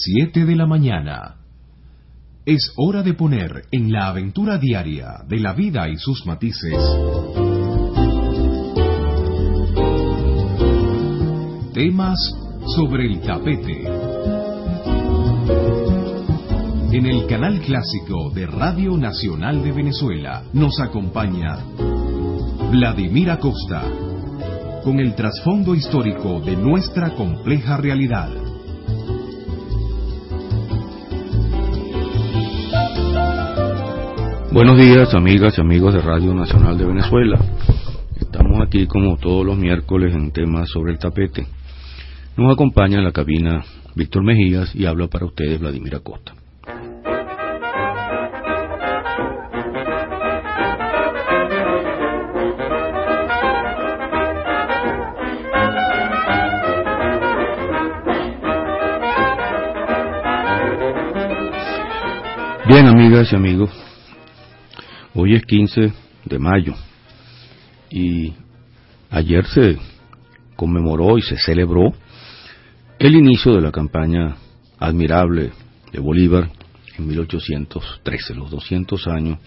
7 de la mañana. Es hora de poner en la aventura diaria de la vida y sus matices temas sobre el tapete. En el canal clásico de Radio Nacional de Venezuela nos acompaña Vladimir Acosta con el trasfondo histórico de nuestra compleja realidad. Buenos días, amigas y amigos de Radio Nacional de Venezuela. Estamos aquí como todos los miércoles en temas sobre el tapete. Nos acompaña en la cabina Víctor Mejías y habla para ustedes Vladimir Acosta. Bien, amigas y amigos, hoy es 15 de mayo y ayer se conmemoró y se celebró el inicio de la campaña admirable de Bolívar en 1813, los 200 años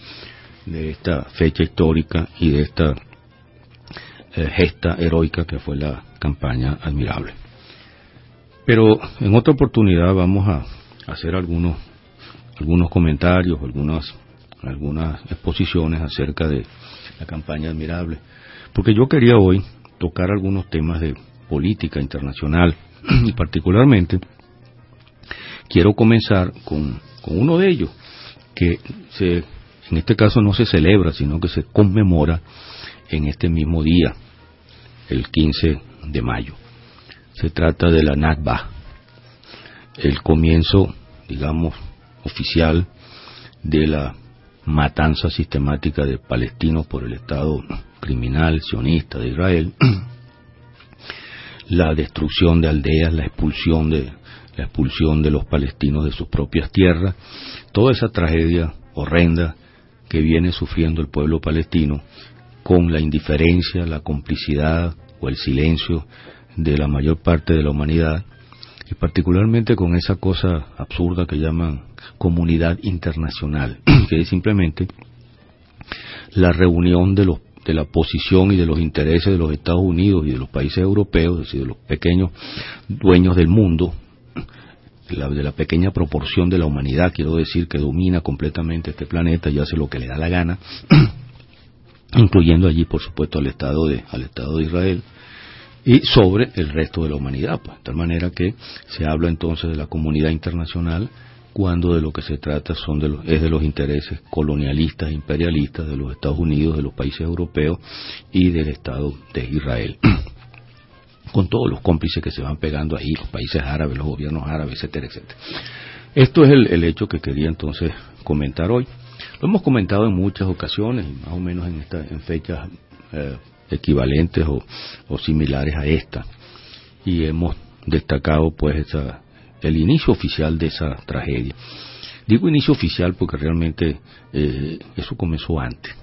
de esta fecha histórica y de esta eh, gesta heroica que fue la campaña admirable. Pero en otra oportunidad vamos a hacer algunos algunos comentarios, algunas, algunas exposiciones acerca de la campaña admirable, porque yo quería hoy tocar algunos temas de política internacional y particularmente quiero comenzar con, con uno de ellos, que se, en este caso no se celebra, sino que se conmemora en este mismo día, el 15 de mayo. Se trata de la Nakba, el comienzo, digamos, oficial de la matanza sistemática de palestinos por el Estado criminal sionista de Israel, la destrucción de aldeas, la expulsión de la expulsión de los palestinos de sus propias tierras, toda esa tragedia horrenda que viene sufriendo el pueblo palestino con la indiferencia, la complicidad o el silencio de la mayor parte de la humanidad y particularmente con esa cosa absurda que llaman comunidad internacional, que es simplemente la reunión de los de la posición y de los intereses de los Estados Unidos y de los países europeos, es decir, de los pequeños dueños del mundo, de la, de la, pequeña proporción de la humanidad, quiero decir, que domina completamente este planeta y hace lo que le da la gana, incluyendo allí, por supuesto, al Estado de, al Estado de Israel, y sobre el resto de la humanidad, pues, de tal manera que se habla entonces de la comunidad internacional cuando de lo que se trata son de los, es de los intereses colonialistas imperialistas de los Estados Unidos, de los países europeos y del Estado de Israel. Con todos los cómplices que se van pegando ahí, los países árabes, los gobiernos árabes, etcétera, etcétera. Esto es el, hecho que quería entonces comentar hoy. Lo hemos comentado en muchas ocasiones, más o menos en, esta, en fechas eh, equivalentes o, similares a esta, y hemos destacado pues esa, el inicio oficial de esa tragedia. Digo inicio oficial porque realmente eh, eso comenzó antes.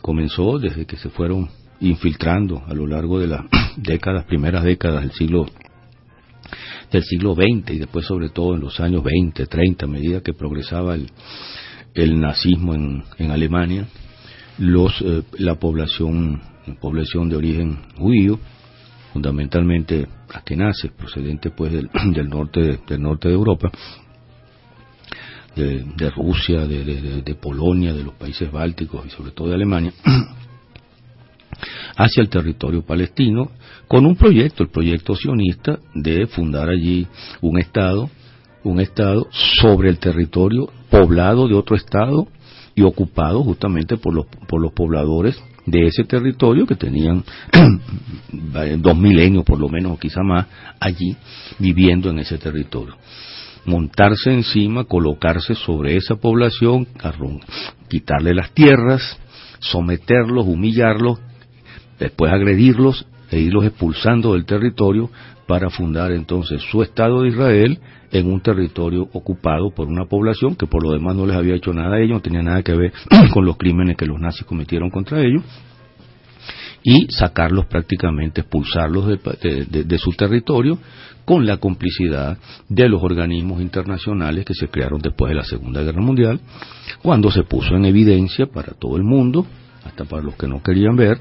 Comenzó desde que se fueron infiltrando a lo largo de las décadas, primeras décadas del siglo del siglo XX y después sobre todo en los años 20, 30, a medida que progresaba el, nazismo en Alemania, los, eh, la población, población de origen judío fundamentalmente nace procedente pues del, del norte de, del norte de Europa, de, de Rusia, de, de, Polonia, de los países bálticos y sobre todo de Alemania, hacia el territorio palestino con un proyecto, el proyecto sionista de fundar allí un estado, un estado sobre el territorio poblado de otro estado y ocupado justamente por los, por los pobladores de ese territorio que tenían dos milenios por lo menos o quizá más allí viviendo en ese territorio. Montarse encima colocarse sobre esa población quitarle las tierras someterlos humillarlos después agredirlos e irlos expulsando del territorio para fundar entonces su Estado de Israel en un territorio ocupado por una población que por lo demás no les había hecho nada a ellos, no tenía nada que ver con los crímenes que los nazis cometieron contra ellos, y sacarlos prácticamente, expulsarlos de, su territorio con la complicidad de los organismos internacionales que se crearon después de la Segunda Guerra Mundial, cuando se puso en evidencia para todo el mundo, hasta para los que no querían ver,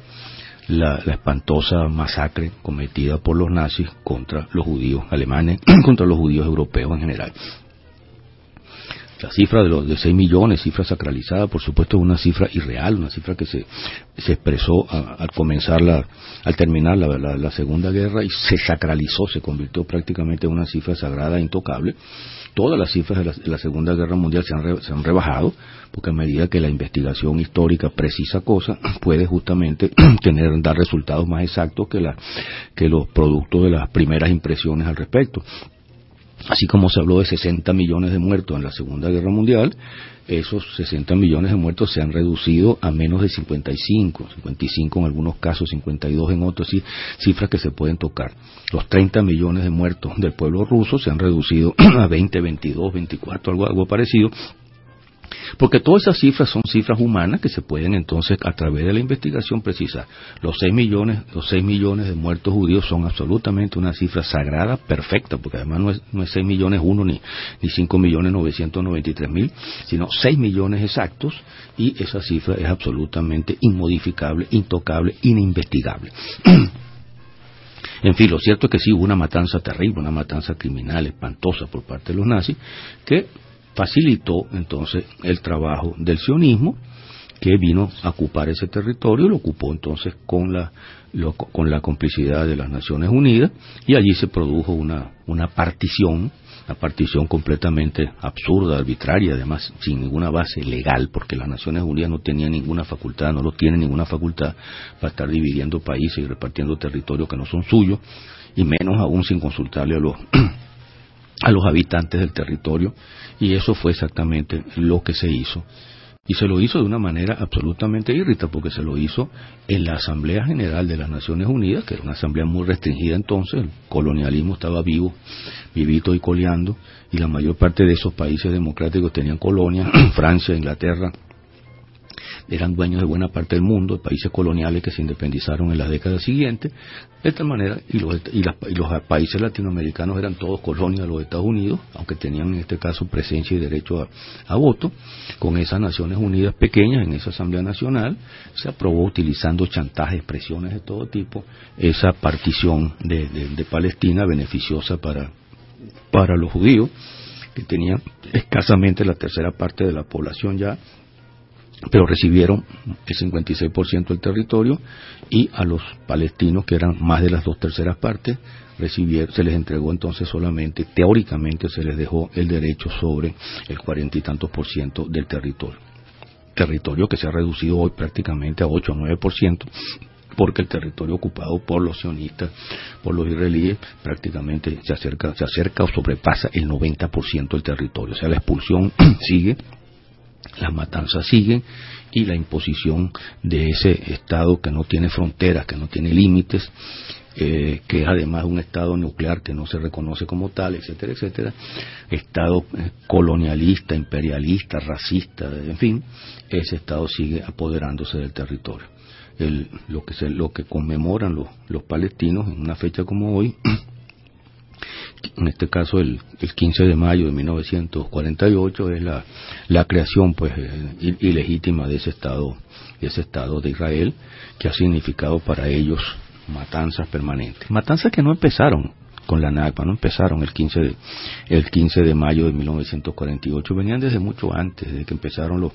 la, espantosa masacre cometida por los nazis contra los judíos alemanes, contra los judíos europeos en general. La cifra de los de 6 millones, cifra sacralizada, por supuesto, es una cifra irreal, una cifra que se, se expresó al comenzar la, al terminar la, la, Segunda Guerra y se sacralizó, se convirtió prácticamente en una cifra sagrada intocable. Todas las cifras de la, Segunda Guerra Mundial se han, se han, rebajado, porque a medida que la investigación histórica precisa cosas, puede justamente tener, dar resultados más exactos que, la, que los productos de las primeras impresiones al respecto. Así como se habló de 60 millones de muertos en la Segunda Guerra Mundial, esos 60 millones de muertos se han reducido a menos de 55, 55 en algunos casos, 52 en otros, cifras que se pueden tocar. Los 30 millones de muertos del pueblo ruso se han reducido a 20, 22, 24, algo, algo parecido, porque todas esas cifras son cifras humanas que se pueden entonces a través de la investigación precisar. Los 6 millones, los 6 millones de muertos judíos son absolutamente una cifra sagrada, perfecta, porque además no es, no es 6 millones uno ni, ni 5 millones 993 mil, sino 6 millones exactos y esa cifra es absolutamente inmodificable, intocable, ininvestigable. En fin, lo cierto es que sí hubo una matanza terrible, una matanza criminal, espantosa por parte de los nazis, que facilitó entonces el trabajo del sionismo que vino a ocupar ese territorio lo ocupó entonces con la, con la complicidad de las Naciones Unidas y allí se produjo una, una partición, una partición completamente absurda, arbitraria, además sin ninguna base legal, porque las Naciones Unidas no tenían ninguna facultad, no lo tienen ninguna facultad para estar dividiendo países y repartiendo territorios que no son suyos, y menos aún sin consultarle a los a los habitantes del territorio y eso fue exactamente lo que se hizo. Y se lo hizo de una manera absolutamente irrita, porque se lo hizo en la Asamblea General de las Naciones Unidas, que era una asamblea muy restringida entonces, el colonialismo estaba vivo, vivito y coleando, y la mayor parte de esos países democráticos tenían colonias, Francia, Inglaterra, eran dueños de buena parte del mundo, de países coloniales que se independizaron en las décadas siguientes, de tal manera, y los, y, los países latinoamericanos eran todos colonias de los Estados Unidos, aunque tenían en este caso presencia y derecho a, voto, con esas Naciones Unidas pequeñas en esa Asamblea Nacional, se aprobó utilizando chantajes, presiones de todo tipo, esa partición de, de Palestina beneficiosa para, para los judíos, que tenían escasamente la tercera parte de la población ya pero recibieron el 56% del territorio y a los palestinos, que eran más de las dos terceras partes, recibieron, se les entregó entonces solamente, teóricamente se les dejó el derecho sobre el cuarenta y tantos por ciento del territorio. Territorio que se ha reducido hoy prácticamente a 8 o 9 por ciento, porque el territorio ocupado por los sionistas, por los israelíes, prácticamente se acerca, se acerca o sobrepasa el 90% del territorio. O sea, la expulsión sigue las matanzas siguen y la imposición de ese Estado que no tiene fronteras, que no tiene límites, eh, que es además un Estado nuclear que no se reconoce como tal, etcétera, etcétera, Estado eh, colonialista, imperialista, racista, en fin, ese Estado sigue apoderándose del territorio. lo, que se, lo que conmemoran los palestinos en una fecha como hoy en este caso el, el 15 de mayo de 1948 es la, la creación pues ilegítima de ese estado de ese estado de Israel que ha significado para ellos matanzas permanentes. Matanzas que no empezaron con la NACPA, no empezaron el 15 de, el 15 de mayo de 1948, venían desde mucho antes, desde que empezaron los,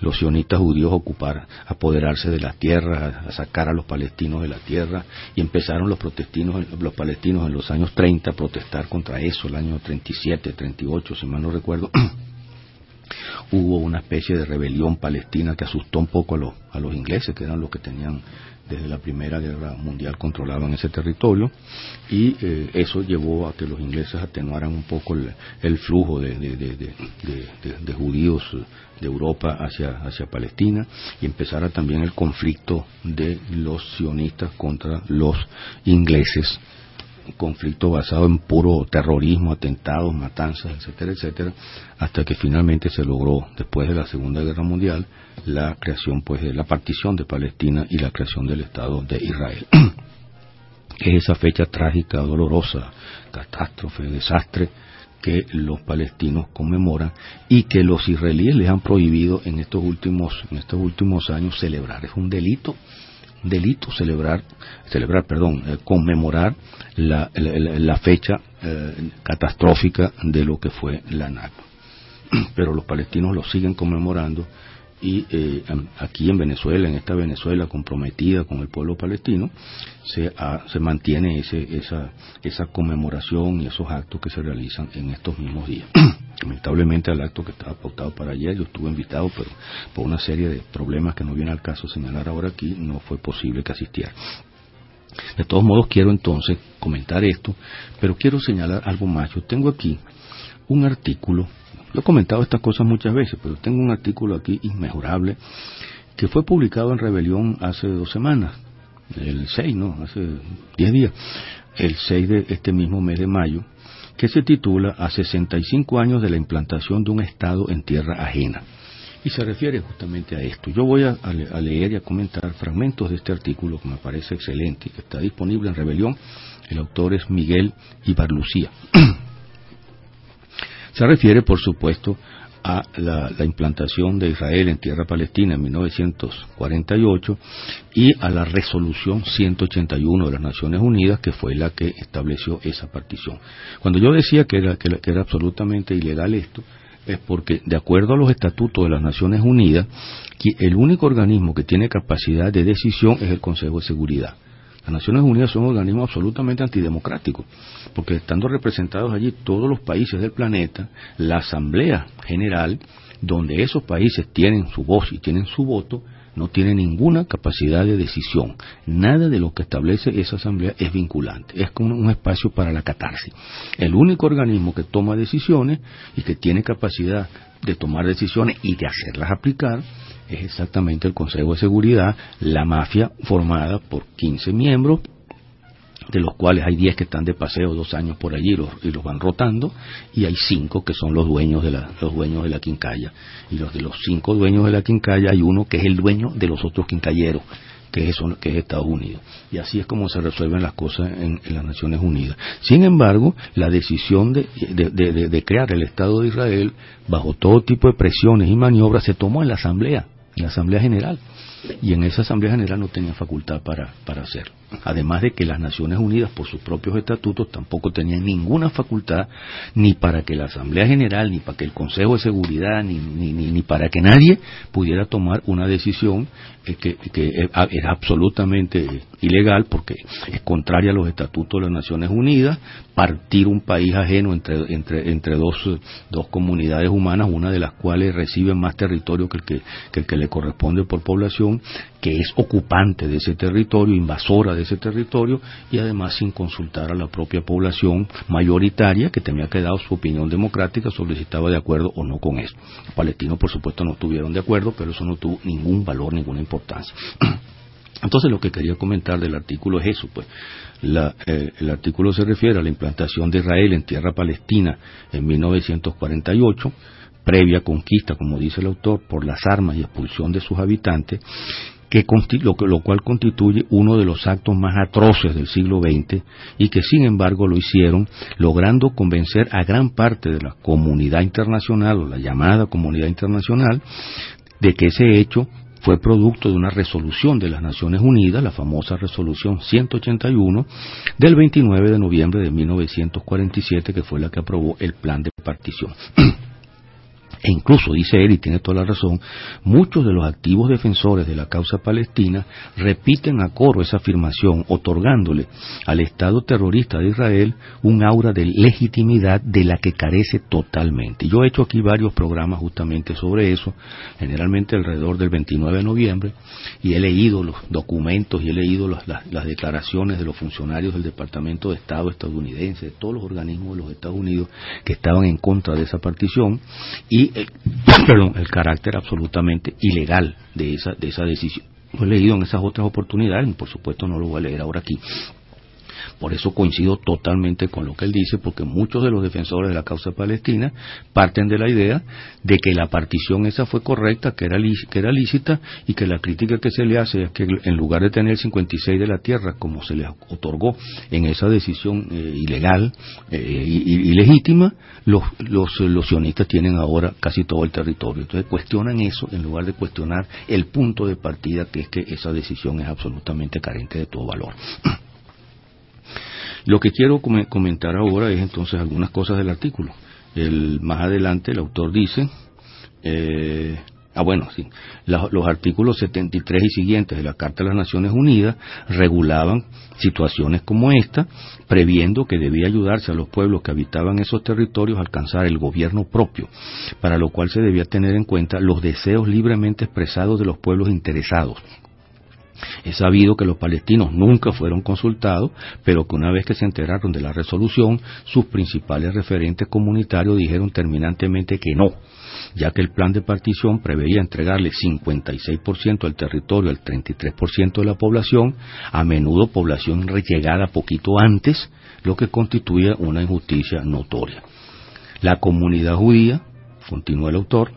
los sionistas judíos a ocupar, a apoderarse de las tierras, a sacar a los palestinos de la tierra, y empezaron los, protestinos, los palestinos en los años 30 a protestar contra eso, el año 37, 38, si mal no recuerdo. hubo una especie de rebelión palestina que asustó un poco a los, a los ingleses, que eran los que tenían desde la Primera Guerra Mundial controlaban ese territorio y eh, eso llevó a que los ingleses atenuaran un poco el, flujo de, de, judíos de Europa hacia, hacia Palestina y empezara también el conflicto de los sionistas contra los ingleses conflicto basado en puro terrorismo, atentados, matanzas, etcétera, etcétera, hasta que finalmente se logró, después de la Segunda Guerra Mundial, la creación, pues, de la partición de Palestina y la creación del Estado de Israel. es esa fecha trágica, dolorosa, catástrofe, desastre que los palestinos conmemoran y que los israelíes les han prohibido en estos últimos en estos últimos años celebrar es un delito delito celebrar celebrar perdón eh, conmemorar la, la, fecha eh, catastrófica de lo que fue la Nakba pero los palestinos lo siguen conmemorando y eh, aquí en Venezuela, en esta Venezuela comprometida con el pueblo palestino, se, se mantiene ese, esa, esa conmemoración y esos actos que se realizan en estos mismos días. Lamentablemente al acto que estaba pautado para ayer, yo estuve invitado, pero por una serie de problemas que no viene al caso señalar ahora aquí, no fue posible que asistiera. De todos modos, quiero entonces comentar esto, pero quiero señalar algo más. Yo tengo aquí un artículo he comentado estas cosas muchas veces, pero tengo un artículo aquí inmejorable que fue publicado en Rebelión hace dos semanas, el 6, ¿no? Hace 10 días, el 6 de este mismo mes de mayo, que se titula A 65 años de la implantación de un Estado en tierra ajena. Y se refiere justamente a esto. Yo voy a, a leer y a comentar fragmentos de este artículo que me parece excelente que está disponible en Rebelión. El autor es Miguel Ibarlucía. Se refiere, por supuesto, a la, implantación de Israel en tierra palestina en 1948 y a la resolución 181 de las Naciones Unidas, que fue la que estableció esa partición. Cuando yo decía que era, que era absolutamente ilegal esto, es porque, de acuerdo a los estatutos de las Naciones Unidas, el único organismo que tiene capacidad de decisión es el Consejo de Seguridad. Las Naciones Unidas son un organismo absolutamente antidemocrático, porque estando representados allí todos los países del planeta, la Asamblea General, donde esos países tienen su voz y tienen su voto, no tiene ninguna capacidad de decisión. Nada de lo que establece esa asamblea es vinculante. Es como un espacio para la catarsis. El único organismo que toma decisiones y que tiene capacidad de tomar decisiones y de hacerlas aplicar es exactamente el Consejo de Seguridad, la mafia formada por 15 miembros, de los cuales hay 10 que están de paseo dos años por allí y los van rotando, y hay 5 que son los dueños de la, los dueños de la quincalla. Y los de los 5 dueños de la quincalla hay uno que es el dueño de los otros quincalleros, que es, que es Estados Unidos. Y así es como se resuelven las cosas en, las Naciones Unidas. Sin embargo, la decisión de, de crear el Estado de Israel, bajo todo tipo de presiones y maniobras, se tomó en la Asamblea en la Asamblea General. Y en esa Asamblea General no tenía facultad para, para hacerlo. Además de que las Naciones Unidas, por sus propios estatutos, tampoco tenían ninguna facultad ni para que la Asamblea General, ni para que el Consejo de Seguridad, ni, ni, ni, para que nadie pudiera tomar una decisión que, que era absolutamente ilegal porque es contraria a los estatutos de las Naciones Unidas, partir un país ajeno entre, entre, entre dos, dos comunidades humanas, una de las cuales recibe más territorio que el que, que el que le corresponde por población, que es ocupante de ese territorio, invasora de ese territorio y además sin consultar a la propia población mayoritaria que tenía que dar su opinión democrática sobre si estaba de acuerdo o no con eso. Los palestinos, por supuesto, no estuvieron de acuerdo, pero eso no tuvo ningún valor, ninguna importancia. Entonces lo que quería comentar del artículo es eso, pues eh, el artículo se refiere a la implantación de Israel en tierra palestina en 1948, previa conquista, como dice el autor, por las armas y expulsión de sus habitantes, que lo, lo, cual constituye uno de los actos más atroces del siglo XX y que sin embargo lo hicieron logrando convencer a gran parte de la comunidad internacional o la llamada comunidad internacional de que ese hecho fue producto de una resolución de las Naciones Unidas, la famosa resolución 181 del 29 de noviembre de 1947, que fue la que aprobó el plan de partición. E incluso, dice él, y tiene toda la razón, muchos de los activos defensores de la causa palestina repiten a coro esa afirmación, otorgándole al Estado terrorista de Israel un aura de legitimidad de la que carece totalmente. Yo he hecho aquí varios programas justamente sobre eso, generalmente alrededor del 29 de noviembre, y he leído los documentos y he leído las, declaraciones de los funcionarios del Departamento de Estado estadounidense, de todos los organismos de los Estados Unidos que estaban en contra de esa partición, y el, el carácter absolutamente ilegal de esa, de esa decisión. Lo he leído en esas otras oportunidades, por supuesto no lo voy a leer ahora aquí. Por eso coincido totalmente con lo que él dice, porque muchos de los defensores de la causa palestina parten de la idea de que la partición esa fue correcta, que era, lícita, y que la crítica que se le hace es que en lugar de tener el 56 de la tierra, como se le otorgó en esa decisión eh, ilegal e ilegítima, los, los, los sionistas tienen ahora casi todo el territorio. Entonces cuestionan eso en lugar de cuestionar el punto de partida, que es que esa decisión es absolutamente carente de todo valor. Lo que quiero comentar ahora es entonces algunas cosas del artículo. El, más adelante el autor dice, eh, Ah, bueno, sí. los artículos 73 y siguientes de la Carta de las Naciones Unidas regulaban situaciones como esta, previendo que debía ayudarse a los pueblos que habitaban esos territorios a alcanzar el gobierno propio, para lo cual se debía tener en cuenta los deseos libremente expresados de los pueblos interesados, es sabido que los palestinos nunca fueron consultados, pero que una vez que se enteraron de la resolución, sus principales referentes comunitarios dijeron terminantemente que no, ya que el plan de partición preveía entregarle 56% del territorio al 33% de la población, a menudo población rellegada poquito antes, lo que constituía una injusticia notoria. La comunidad judía, continúa el autor,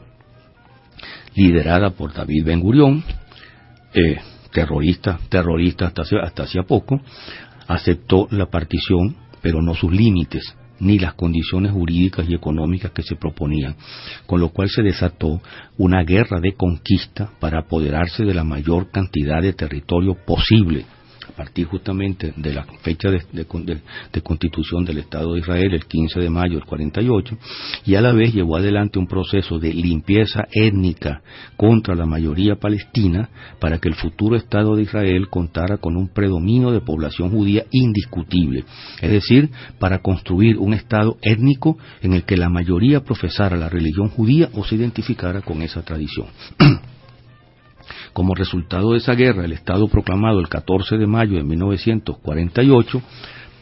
liderada por David Ben Gurión, eh, terrorista, terrorista hasta hasta hacía poco, aceptó la partición, pero no sus límites, ni las condiciones jurídicas y económicas que se proponían, con lo cual se desató una guerra de conquista para apoderarse de la mayor cantidad de territorio posible a partir justamente de la fecha de, constitución del Estado de Israel, el 15 de mayo del 48, y a la vez llevó adelante un proceso de limpieza étnica contra la mayoría palestina para que el futuro Estado de Israel contara con un predominio de población judía indiscutible, es decir, para construir un Estado étnico en el que la mayoría profesara la religión judía o se identificara con esa tradición. Como resultado de esa guerra, el Estado proclamado el 14 de mayo de 1948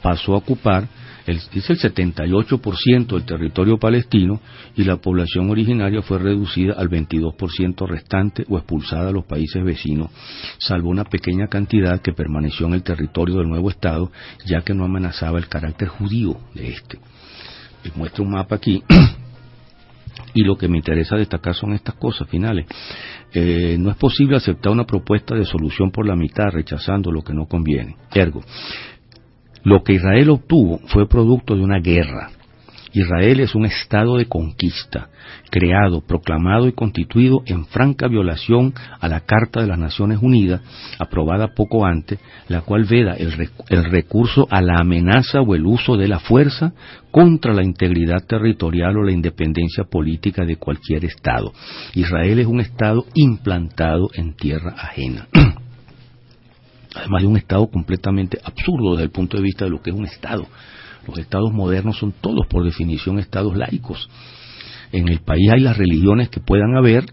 pasó a ocupar el, dice el 78% del territorio palestino y la población originaria fue reducida al 22% restante o expulsada a los países vecinos, salvo una pequeña cantidad que permaneció en el territorio del nuevo Estado, ya que no amenazaba el carácter judío de este. Les muestro un mapa aquí y lo que me interesa destacar son estas cosas finales. Eh, no es posible aceptar una propuesta de solución por la mitad rechazando lo que no conviene. Ergo, lo que Israel obtuvo fue producto de una guerra, Israel es un estado de conquista, creado, proclamado y constituido en franca violación a la Carta de las Naciones Unidas, aprobada poco antes, la cual veda el, recurso a la amenaza o el uso de la fuerza contra la integridad territorial o la independencia política de cualquier Estado. Israel es un Estado implantado en tierra ajena. Además de un Estado completamente absurdo desde el punto de vista de lo que es un Estado los estados modernos son todos, por definición, estados laicos. En el país hay las religiones que puedan haber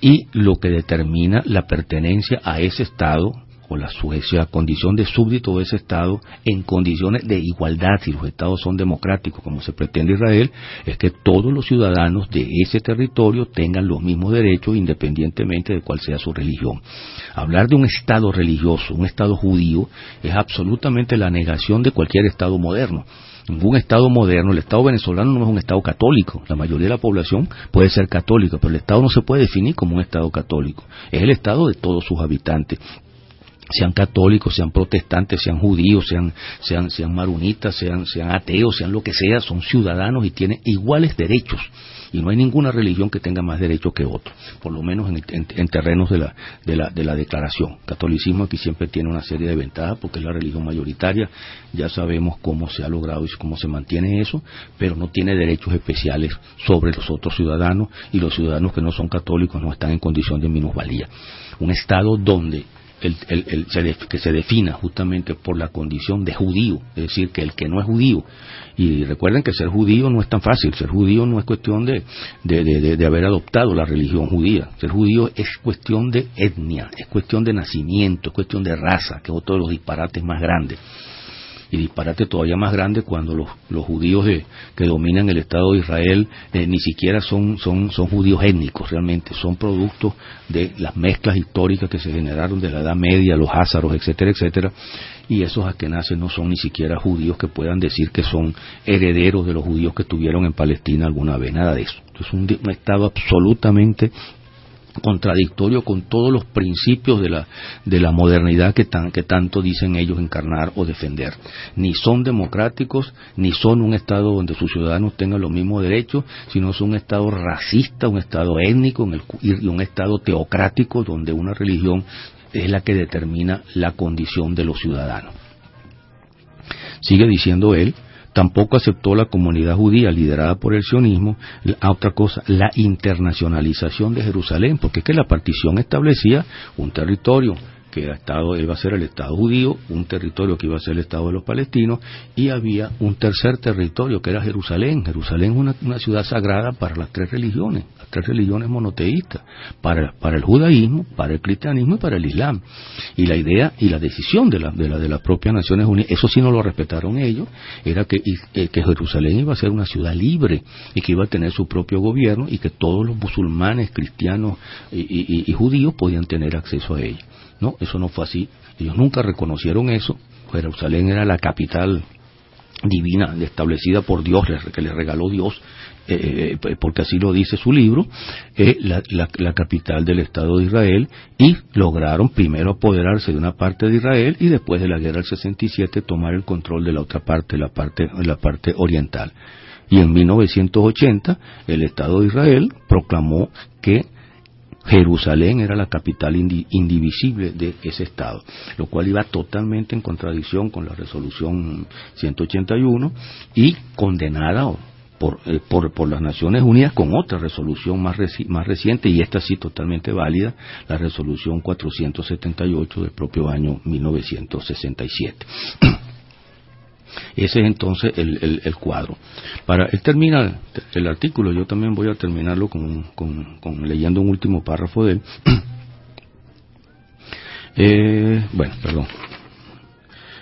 y lo que determina la pertenencia a ese estado o la, suecia condición de súbdito de ese Estado en condiciones de igualdad, si los Estados son democráticos, como se pretende Israel, es que todos los ciudadanos de ese territorio tengan los mismos derechos independientemente de cuál sea su religión. Hablar de un Estado religioso, un Estado judío, es absolutamente la negación de cualquier Estado moderno. Ningún Estado moderno, el Estado venezolano no es un Estado católico, la mayoría de la población puede ser católica, pero el Estado no se puede definir como un Estado católico, es el Estado de todos sus habitantes sean católicos, sean protestantes, sean judíos, sean, sean, sean marunitas, sean, sean ateos, sean lo que sea, son ciudadanos y tienen iguales derechos. Y no hay ninguna religión que tenga más derechos que otro, por lo menos en, terrenos de la, de, la, de la declaración. Catolicismo aquí siempre tiene una serie de ventajas porque es la religión mayoritaria, ya sabemos cómo se ha logrado y cómo se mantiene eso, pero no tiene derechos especiales sobre los otros ciudadanos y los ciudadanos que no son católicos no están en condición de minusvalía. Un Estado donde el, que se defina justamente por la condición de judío, es decir, que el que no es judío, y recuerden que ser judío no es tan fácil, ser judío no es cuestión de, de, haber adoptado la religión judía, ser judío es cuestión de etnia, es cuestión de nacimiento, es cuestión de raza, que es otro de los disparates más grandes. Y disparate todavía más grande cuando los, los judíos que dominan el Estado de Israel eh, ni siquiera son, son, son judíos étnicos realmente, son productos de las mezclas históricas que se generaron de la Edad Media, los ázaros, etcétera, etcétera, y esos askenazes no son ni siquiera judíos que puedan decir que son herederos de los judíos que estuvieron en Palestina alguna vez, nada de eso. Es un, un Estado absolutamente contradictorio con todos los principios de la, de la modernidad que, tan, que tanto dicen ellos encarnar o defender. Ni son democráticos, ni son un Estado donde sus ciudadanos tengan los mismos derechos, sino son un Estado racista, un Estado étnico en el, y un Estado teocrático donde una religión es la que determina la condición de los ciudadanos. Sigue diciendo él, Tampoco aceptó la comunidad judía liderada por el sionismo, a otra cosa, la internacionalización de Jerusalén, porque es que la partición establecía un territorio que estado, iba a ser el Estado judío, un territorio que iba a ser el Estado de los palestinos, y había un tercer territorio que era Jerusalén. Jerusalén es una, ciudad sagrada para las tres religiones, las tres religiones monoteístas, para, el judaísmo, para el cristianismo y para el islam. Y la idea y la decisión de la, de la, de las propias Naciones Unidas, eso sí no lo respetaron ellos, era que, eh, Jerusalén iba a ser una ciudad libre y que iba a tener su propio gobierno y que todos los musulmanes, cristianos y, y judíos podían tener acceso a ella. No, eso no fue así. Ellos nunca reconocieron eso. Jerusalén era la capital divina establecida por Dios, que le regaló Dios, eh, eh, porque así lo dice su libro, eh, la, la, capital del Estado de Israel, y lograron primero apoderarse de una parte de Israel y después de la guerra del 67 tomar el control de la otra parte, la parte, la parte oriental. Y en 1980 el Estado de Israel proclamó que Jerusalén era la capital indivisible de ese Estado, lo cual iba totalmente en contradicción con la resolución 181 y condenada por, eh, por, por, las Naciones Unidas con otra resolución más, más reciente y esta sí totalmente válida, la resolución 478 del propio año 1967. Ese es entonces el, el, cuadro. Para él el artículo, yo también voy a terminarlo con, con, leyendo un último párrafo de él. eh, bueno, perdón.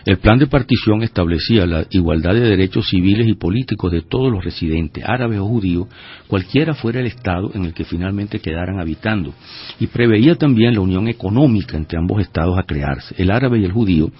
El plan de partición establecía la igualdad de derechos civiles y políticos de todos los residentes, árabes o judíos, cualquiera fuera el Estado en el que finalmente quedaran habitando, y preveía también la unión económica entre ambos Estados a crearse, el árabe y el judío,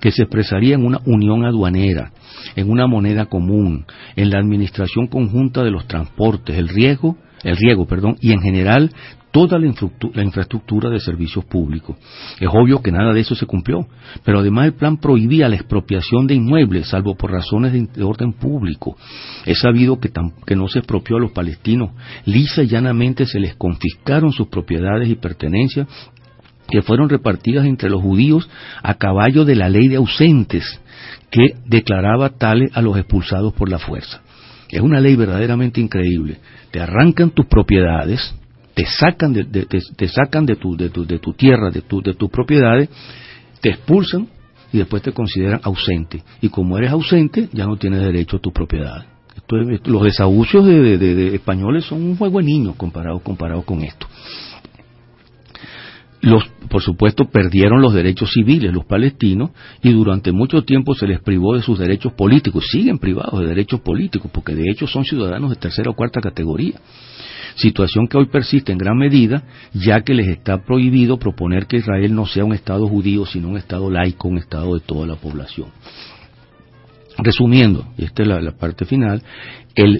que se expresaría en una unión aduanera, en una moneda común, en la administración conjunta de los transportes, el riego, el riego, perdón, y en general toda la, infraestructura de servicios públicos. Es obvio que nada de eso se cumplió, pero además el plan prohibía la expropiación de inmuebles, salvo por razones de, orden público. Es sabido que, que, no se expropió a los palestinos, lisa y llanamente se les confiscaron sus propiedades y pertenencias que fueron repartidas entre los judíos a caballo de la ley de ausentes, que declaraba tales a los expulsados por la fuerza. Es una ley verdaderamente increíble. Te arrancan tus propiedades, te sacan de, te, sacan de tu, de tu, de tu tierra, de, tu, de tus propiedades, te expulsan y después te consideran ausente. Y como eres ausente, ya no tienes derecho a tu propiedad. los desahucios de, españoles son un juego de niños comparado, comparado con esto. Los, por supuesto, perdieron los derechos civiles los palestinos y durante mucho tiempo se les privó de sus derechos políticos. Siguen privados de derechos políticos porque de hecho son ciudadanos de tercera o cuarta categoría situación que hoy persiste en gran medida, ya que les está prohibido proponer que Israel no sea un Estado judío, sino un Estado laico, un Estado de toda la población. Resumiendo, y esta es la, parte final,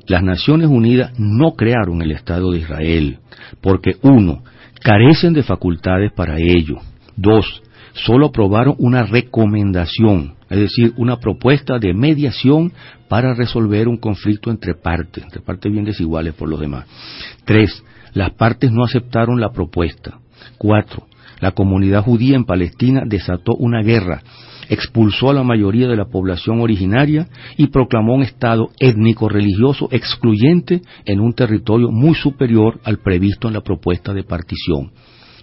las Naciones Unidas no crearon el Estado de Israel, porque uno, carecen de facultades para ello. Dos, solo aprobaron una recomendación, es decir, una propuesta de mediación para resolver un conflicto entre partes, entre partes bien desiguales por los demás. Tres, las partes no aceptaron la propuesta. Cuatro, la comunidad judía en Palestina desató una guerra, expulsó a la mayoría de la población originaria y proclamó un Estado étnico-religioso excluyente en un territorio muy superior al previsto en la propuesta de partición.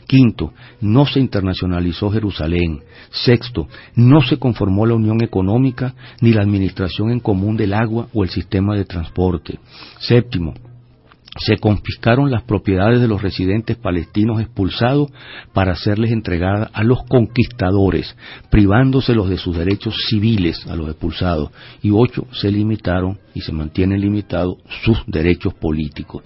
Quinto, no se internacionalizó Jerusalén. Sexto, no se conformó la Unión Económica ni la Administración en Común del Agua o el sistema de transporte. Séptimo, se confiscaron las propiedades de los residentes palestinos expulsados para serles entregadas a los conquistadores, privándoselos de sus derechos civiles a los expulsados, y ocho se limitaron y se mantienen limitados sus derechos políticos.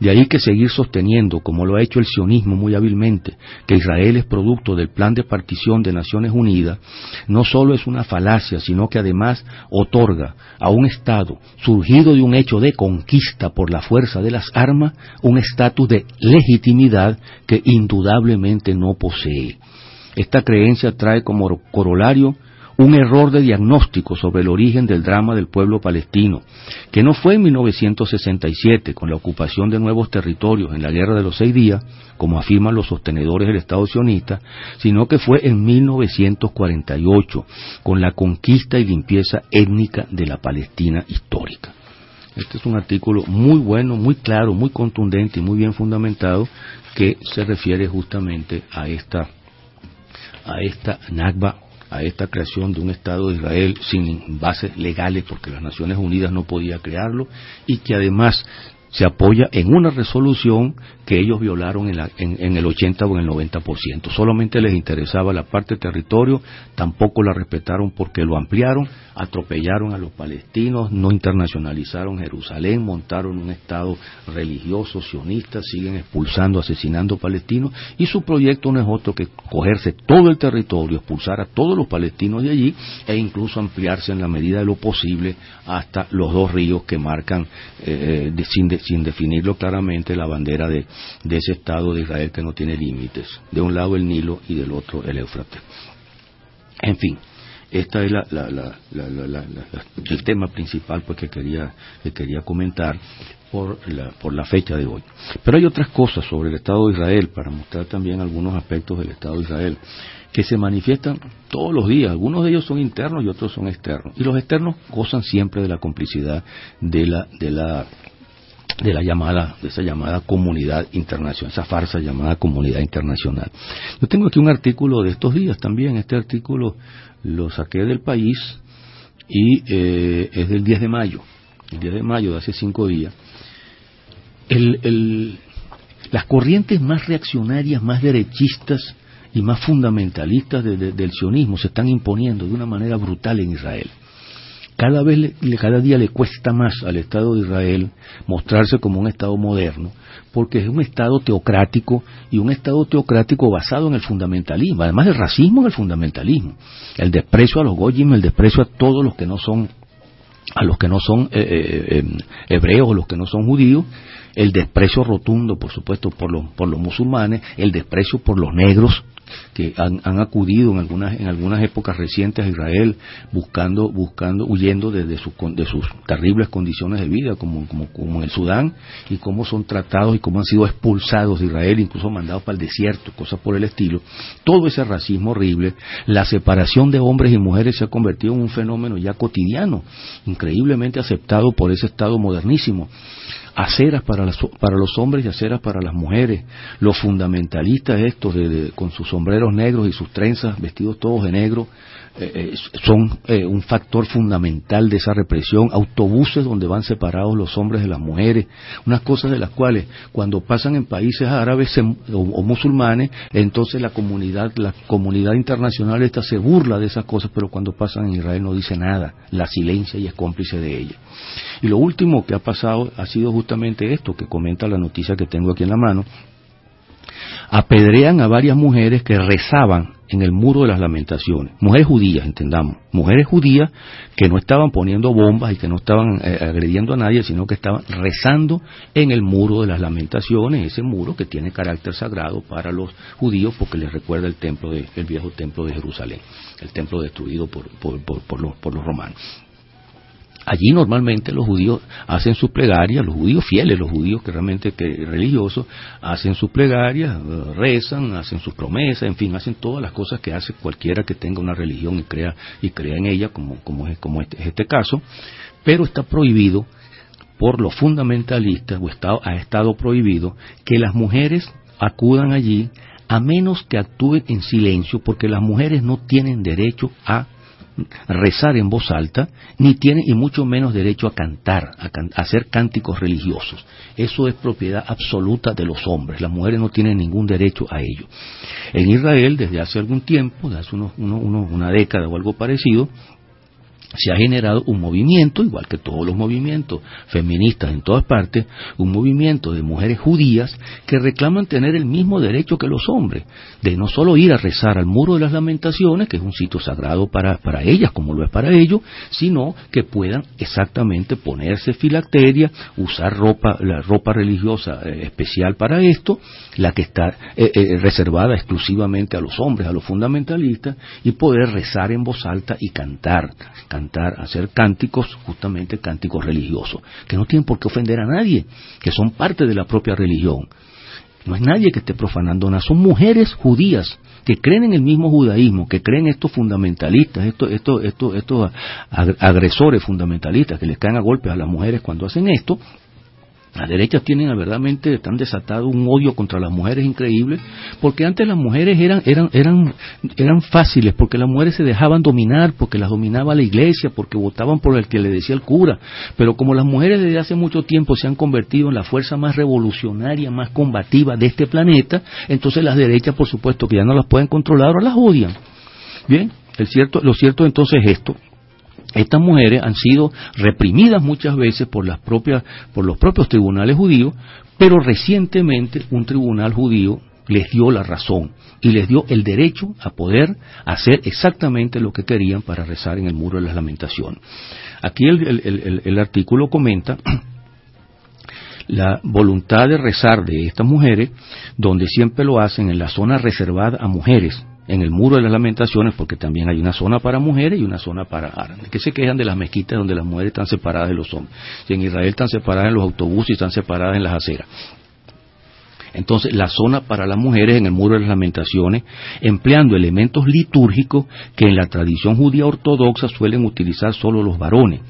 De ahí que seguir sosteniendo, como lo ha hecho el sionismo muy hábilmente, que Israel es producto del plan de partición de Naciones Unidas, no solo es una falacia, sino que además otorga a un Estado surgido de un hecho de conquista por la fuerza de las armas un estatus de legitimidad que indudablemente no posee. Esta creencia trae como corolario un error de diagnóstico sobre el origen del drama del pueblo palestino, que no fue en 1967, con la ocupación de nuevos territorios en la Guerra de los Seis Días, como afirman los sostenedores del Estado sionista, sino que fue en 1948, con la conquista y limpieza étnica de la Palestina histórica. Este es un artículo muy bueno, muy claro, muy contundente y muy bien fundamentado que se refiere justamente a esta a esta Nakba a esta creación de un Estado de Israel sin bases legales, porque las Naciones Unidas no podía crearlo, y que además se apoya en una resolución que ellos violaron en, el 80 o en el 90%. Solamente les interesaba la parte territorio, tampoco la respetaron porque lo ampliaron, atropellaron a los palestinos, no internacionalizaron Jerusalén, montaron un Estado religioso, sionista, siguen expulsando, asesinando palestinos y su proyecto no es otro que cogerse todo el territorio, expulsar a todos los palestinos de allí e incluso ampliarse en la medida de lo posible hasta los dos ríos que marcan, eh, sin, sin definirlo claramente, la bandera de, ese Estado de Israel que no tiene límites. De un lado el Nilo y del otro el Éufrates. En fin, este es el tema principal pues, que, quería, que quería comentar por la, por la fecha de hoy. Pero hay otras cosas sobre el Estado de Israel, para mostrar también algunos aspectos del Estado de Israel, que se manifiestan todos los días. Algunos de ellos son internos y otros son externos. Y los externos gozan siempre de la complicidad de la, de la de la llamada, de esa llamada comunidad internacional, esa farsa llamada comunidad internacional. Yo tengo aquí un artículo de estos días también, este artículo lo saqué del país y eh, es del 10 de mayo, el 10 de mayo de hace cinco días. las corrientes más reaccionarias, más derechistas y más fundamentalistas del sionismo se están imponiendo de una manera brutal en Israel cada vez cada día le cuesta más al Estado de Israel mostrarse como un Estado moderno, porque es un Estado teocrático y un Estado teocrático basado en el fundamentalismo, además del racismo en el fundamentalismo, el desprecio a los goyim, el desprecio a todos los que no son a los que no son eh, eh, eh, hebreos o los que no son judíos, el desprecio rotundo, por supuesto, por los, por los musulmanes, el desprecio por los negros, que han, acudido en algunas, en algunas épocas recientes a Israel buscando, buscando, huyendo de, de, sus terribles condiciones de vida, como, como, en el Sudán, y cómo son tratados y cómo han sido expulsados de Israel, incluso mandados para el desierto, cosas por el estilo. Todo ese racismo horrible, la separación de hombres y mujeres se ha convertido en un fenómeno ya cotidiano, increíblemente aceptado por ese Estado modernísimo aceras para, para los hombres y aceras para las mujeres. Los fundamentalistas estos, con sus sombreros negros y sus trenzas, vestidos todos de negro, eh, eh, son eh, un factor fundamental de esa represión. Autobuses donde van separados los hombres de las mujeres. Unas cosas de las cuales cuando pasan en países árabes o, musulmanes, entonces la comunidad, la comunidad internacional esta se burla de esas cosas, pero cuando pasan en Israel no dice nada. La silencia y es cómplice de ella. Y lo último que ha pasado ha sido justamente esto que comenta la noticia que tengo aquí en la mano. Apedrean a varias mujeres que rezaban en el muro de las lamentaciones. Mujeres judías, entendamos. Mujeres judías que no estaban poniendo bombas y que no estaban eh, agrediendo a nadie, sino que estaban rezando en el muro de las lamentaciones, ese muro que tiene carácter sagrado para los judíos porque les recuerda el templo de, el viejo templo de Jerusalén, el templo destruido por, por los romanos. Allí normalmente los judíos hacen sus plegarias, los judíos fieles, los judíos que realmente que religiosos, hacen sus plegarias, rezan, hacen sus promesas, en fin, hacen todas las cosas que hace cualquiera que tenga una religión y crea, y crea en ella, como, como, es, como este, es este caso, pero está prohibido por los fundamentalistas, o está, ha estado prohibido, que las mujeres acudan allí a menos que actúen en silencio, porque las mujeres no tienen derecho a rezar en voz alta, ni tienen y mucho menos derecho a cantar, a, hacer cánticos religiosos. Eso es propiedad absoluta de los hombres. Las mujeres no tienen ningún derecho a ello. En Israel, desde hace algún tiempo, desde hace una década o algo parecido, se ha generado un movimiento, igual que todos los movimientos feministas en todas partes, un movimiento de mujeres judías que reclaman tener el mismo derecho que los hombres, de no solo ir a rezar al muro de las lamentaciones, que es un sitio sagrado para, para ellas, como lo es para ellos, sino que puedan exactamente ponerse filacteria, usar ropa, la ropa religiosa eh, especial para esto, la que está eh, eh, reservada exclusivamente a los hombres, a los fundamentalistas, y poder rezar en voz alta y cantar cantar, hacer cánticos, justamente cánticos religiosos, que no tienen por qué ofender a nadie, que son parte de la propia religión. No es nadie que esté profanando nada, son mujeres judías que creen en el mismo judaísmo, que creen estos fundamentalistas, estos, estos, estos, estos agresores fundamentalistas que les caen a golpes a las mujeres cuando hacen esto, las derechas tienen verdaderamente tan desatado un odio contra las mujeres increíble, porque antes las mujeres eran, eran, eran, eran fáciles, porque las mujeres se dejaban dominar, porque las dominaba la iglesia, porque votaban por el que le decía el cura. Pero como las mujeres desde hace mucho tiempo se han convertido en la fuerza más revolucionaria, más combativa de este planeta, entonces las derechas, por supuesto, que ya no las pueden controlar o las odian. Bien, el cierto, lo cierto entonces es esto, estas mujeres han sido reprimidas muchas veces por, las propias, por los propios tribunales judíos, pero recientemente un tribunal judío les dio la razón y les dio el derecho a poder hacer exactamente lo que querían para rezar en el muro de las lamentaciones. Aquí el, el artículo comenta la voluntad de rezar de estas mujeres, donde siempre lo hacen en la zona reservada a mujeres, en el muro de las lamentaciones, porque también hay una zona para mujeres y una zona para árabes, que se quejan de las mezquitas donde las mujeres están separadas de los hombres. Y en Israel están separadas en los autobuses y están separadas en las aceras. Entonces, la zona para las mujeres en el muro de las lamentaciones, empleando elementos litúrgicos que en la tradición judía ortodoxa suelen utilizar solo los varones.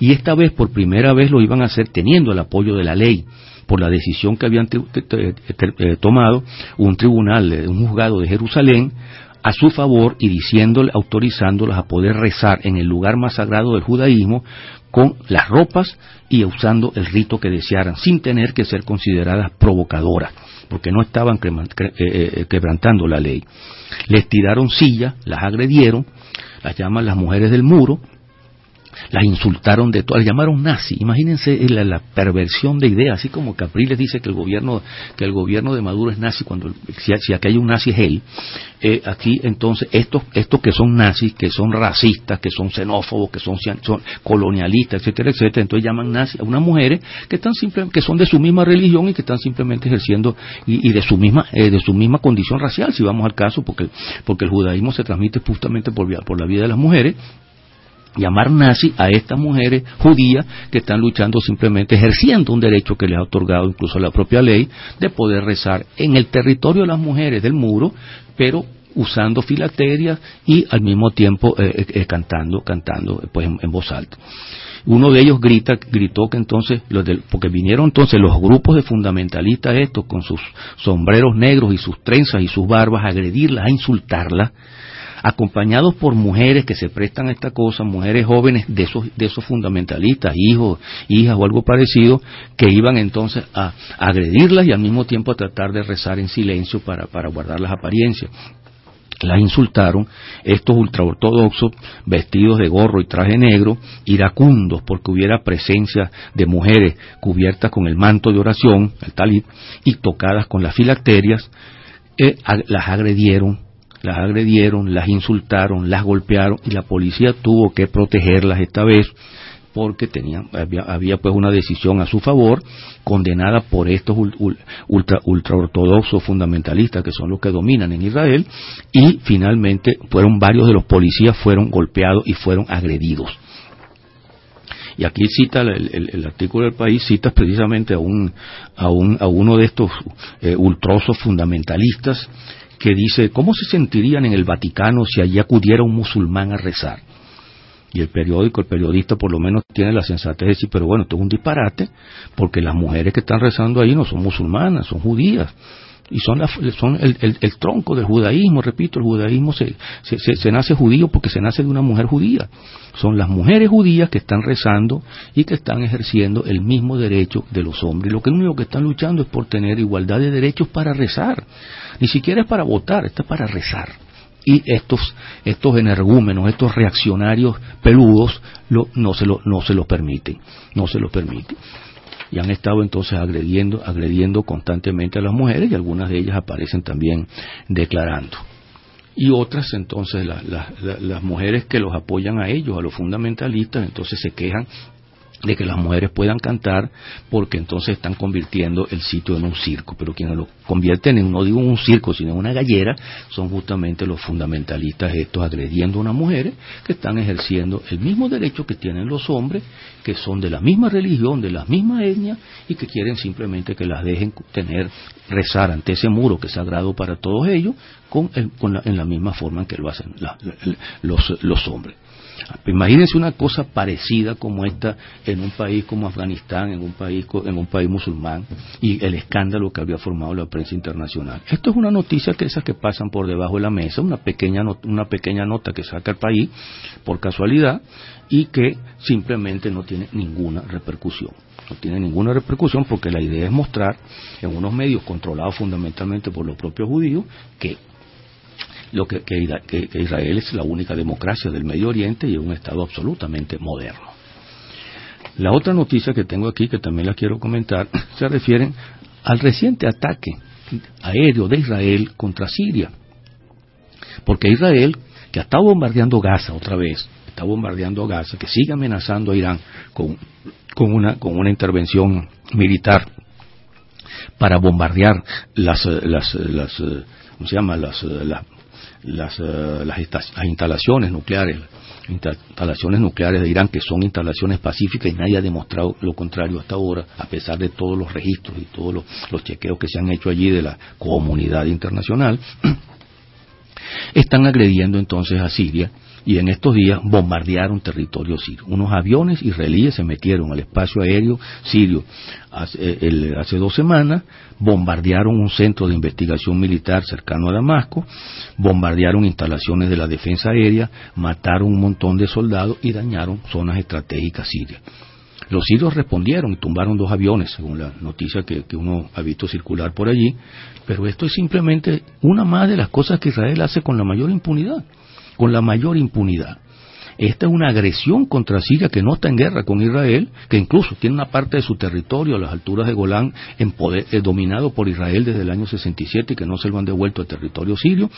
Y esta vez, por primera vez, lo iban a hacer teniendo el apoyo de la ley por la decisión que habían eh, tomado un tribunal, un juzgado de Jerusalén, a su favor y diciéndole, autorizándolas a poder rezar en el lugar más sagrado del judaísmo con las ropas y usando el rito que desearan, sin tener que ser consideradas provocadoras, porque no estaban eh, eh, quebrantando la ley. Les tiraron sillas, las agredieron, las llaman las mujeres del muro, las insultaron de todo, las llamaron nazi. Imagínense la, perversión de ideas, así como Capriles dice que el gobierno que el gobierno de Maduro es nazi cuando si, aquí hay un nazi es él. Eh, aquí entonces estos estos que son nazis, que son racistas, que son xenófobos, que son, colonialistas, etcétera, etcétera, entonces llaman nazi a unas mujeres que están que son de su misma religión y que están simplemente ejerciendo y, de su misma eh, de su misma condición racial, si vamos al caso, porque porque el judaísmo se transmite justamente por, por la vida de las mujeres llamar nazi a estas mujeres judías que están luchando simplemente ejerciendo un derecho que les ha otorgado incluso la propia ley de poder rezar en el territorio de las mujeres del muro, pero usando filacterias y al mismo tiempo eh, eh, eh, cantando, cantando pues en, voz alta. Uno de ellos grita, gritó que entonces, los porque vinieron entonces los grupos de fundamentalistas estos con sus sombreros negros y sus trenzas y sus barbas a agredirla, a insultarla, acompañados por mujeres que se prestan a esta cosa, mujeres jóvenes de esos, de esos fundamentalistas, hijos, hijas o algo parecido, que iban entonces a, agredirlas y al mismo tiempo a tratar de rezar en silencio para, guardar las apariencias. Las insultaron, estos ultraortodoxos, vestidos de gorro y traje negro, iracundos porque hubiera presencia de mujeres cubiertas con el manto de oración, el talib, y tocadas con las filacterias, eh, las agredieron, las agredieron, las insultaron, las golpearon y la policía tuvo que protegerlas esta vez porque tenían, había, pues una decisión a su favor, condenada por estos ultra, ultraortodoxos fundamentalistas que son los que dominan en Israel, y finalmente fueron varios de los policías fueron golpeados y fueron agredidos. Y aquí cita el, artículo del país, cita precisamente a, un, a, un, a uno de estos eh, ultrosos fundamentalistas que dice, ¿cómo se sentirían en el Vaticano si allí acudiera un musulmán a rezar? Y el periódico, el periodista por lo menos tiene la sensatez de decir, pero bueno, esto es un disparate, porque las mujeres que están rezando ahí no son musulmanas, son judías y son, son el, el, tronco del judaísmo, repito, el judaísmo se, se, se, nace judío porque se nace de una mujer judía. Son las mujeres judías que están rezando y que están ejerciendo el mismo derecho de los hombres. Lo que único que están luchando es por tener igualdad de derechos para rezar. Ni siquiera es para votar, está para rezar. Y estos, estos energúmenos, estos reaccionarios peludos, no, se lo, no se los permiten. No se los permiten y han estado entonces agrediendo, agrediendo constantemente a las mujeres y algunas de ellas aparecen también declarando. Y otras entonces las mujeres que los apoyan a ellos, a los fundamentalistas, entonces se quejan de que las mujeres puedan cantar porque entonces están convirtiendo el sitio en un circo. Pero quienes lo convierten en, no digo un circo, sino en una gallera, son justamente los fundamentalistas estos agrediendo a unas mujeres que están ejerciendo el mismo derecho que tienen los hombres, que son de la misma religión, de la misma etnia y que quieren simplemente que las dejen tener, rezar ante ese muro que es sagrado para todos ellos, con, en la misma forma en que lo hacen los hombres. Imagínense una cosa parecida como esta en un país como Afganistán, en un país, en un país musulmán, y el escándalo que había formado la prensa internacional. Esto es una noticia que esas que pasan por debajo de la mesa, una pequeña, una pequeña nota que saca el país por casualidad y que simplemente no tiene ninguna repercusión. No tiene ninguna repercusión porque la idea es mostrar en unos medios controlados fundamentalmente por los propios judíos que lo que, Israel es la única democracia del Medio Oriente y es un Estado absolutamente moderno. La otra noticia que tengo aquí, que también la quiero comentar, se refiere al reciente ataque aéreo de Israel contra Siria. Porque Israel, que está bombardeando Gaza otra vez, está bombardeando Gaza, que sigue amenazando a Irán con, con, una, con una intervención militar para bombardear las, las, las ¿cómo se llama? Las las, eh, las, instalaciones nucleares, instalaciones nucleares de Irán, que son instalaciones pacíficas y nadie ha demostrado lo contrario hasta ahora, a pesar de todos los registros y todos los chequeos que se han hecho allí de la comunidad internacional, están agrediendo entonces a Siria y en estos días bombardearon territorio sirio. Unos aviones israelíes se metieron al espacio aéreo sirio hace, eh, hace, dos semanas, bombardearon un centro de investigación militar cercano a Damasco, bombardearon instalaciones de la defensa aérea, mataron un montón de soldados y dañaron zonas estratégicas sirias. Los sirios respondieron y tumbaron dos aviones, según la noticia que, uno ha visto circular por allí, pero esto es simplemente una más de las cosas que Israel hace con la mayor impunidad con la mayor impunidad. Esta es una agresión contra Siria que no está en guerra con Israel, que incluso tiene una parte de su territorio a las alturas de Golán en poder, eh, dominado por Israel desde el año 67 y que no se lo han devuelto al territorio sirio.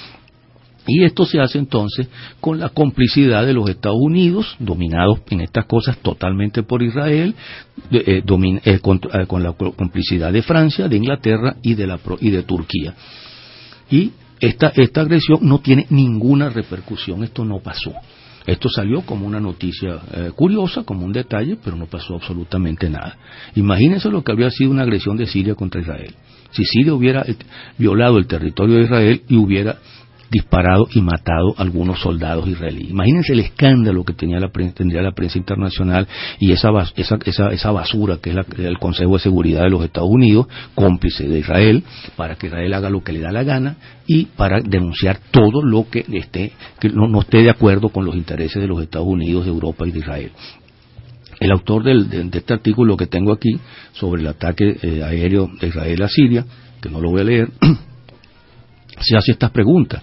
Y esto se hace entonces con la complicidad de los Estados Unidos, dominados en estas cosas totalmente por Israel, eh, eh, con, la complicidad de Francia, de Inglaterra y de, la, y de Turquía. Y esta, esta agresión no tiene ninguna repercusión, esto no pasó. Esto salió como una noticia eh, curiosa, como un detalle, pero no pasó absolutamente nada. Imagínense lo que habría sido una agresión de Siria contra Israel. Si Siria hubiera eh, violado el territorio de Israel y hubiera disparado y matado a algunos soldados israelíes. Imagínense el escándalo que tenía la tendría la prensa internacional y esa, esa, esa, basura que es el Consejo de Seguridad de los Estados Unidos, cómplice de Israel, para que Israel haga lo que le da la gana y para denunciar todo lo que, esté, que no, esté de acuerdo con los intereses de los Estados Unidos, de Europa y de Israel. El autor de, este artículo que tengo aquí sobre el ataque eh, aéreo de Israel a Siria, que no lo voy a leer, se hace estas preguntas.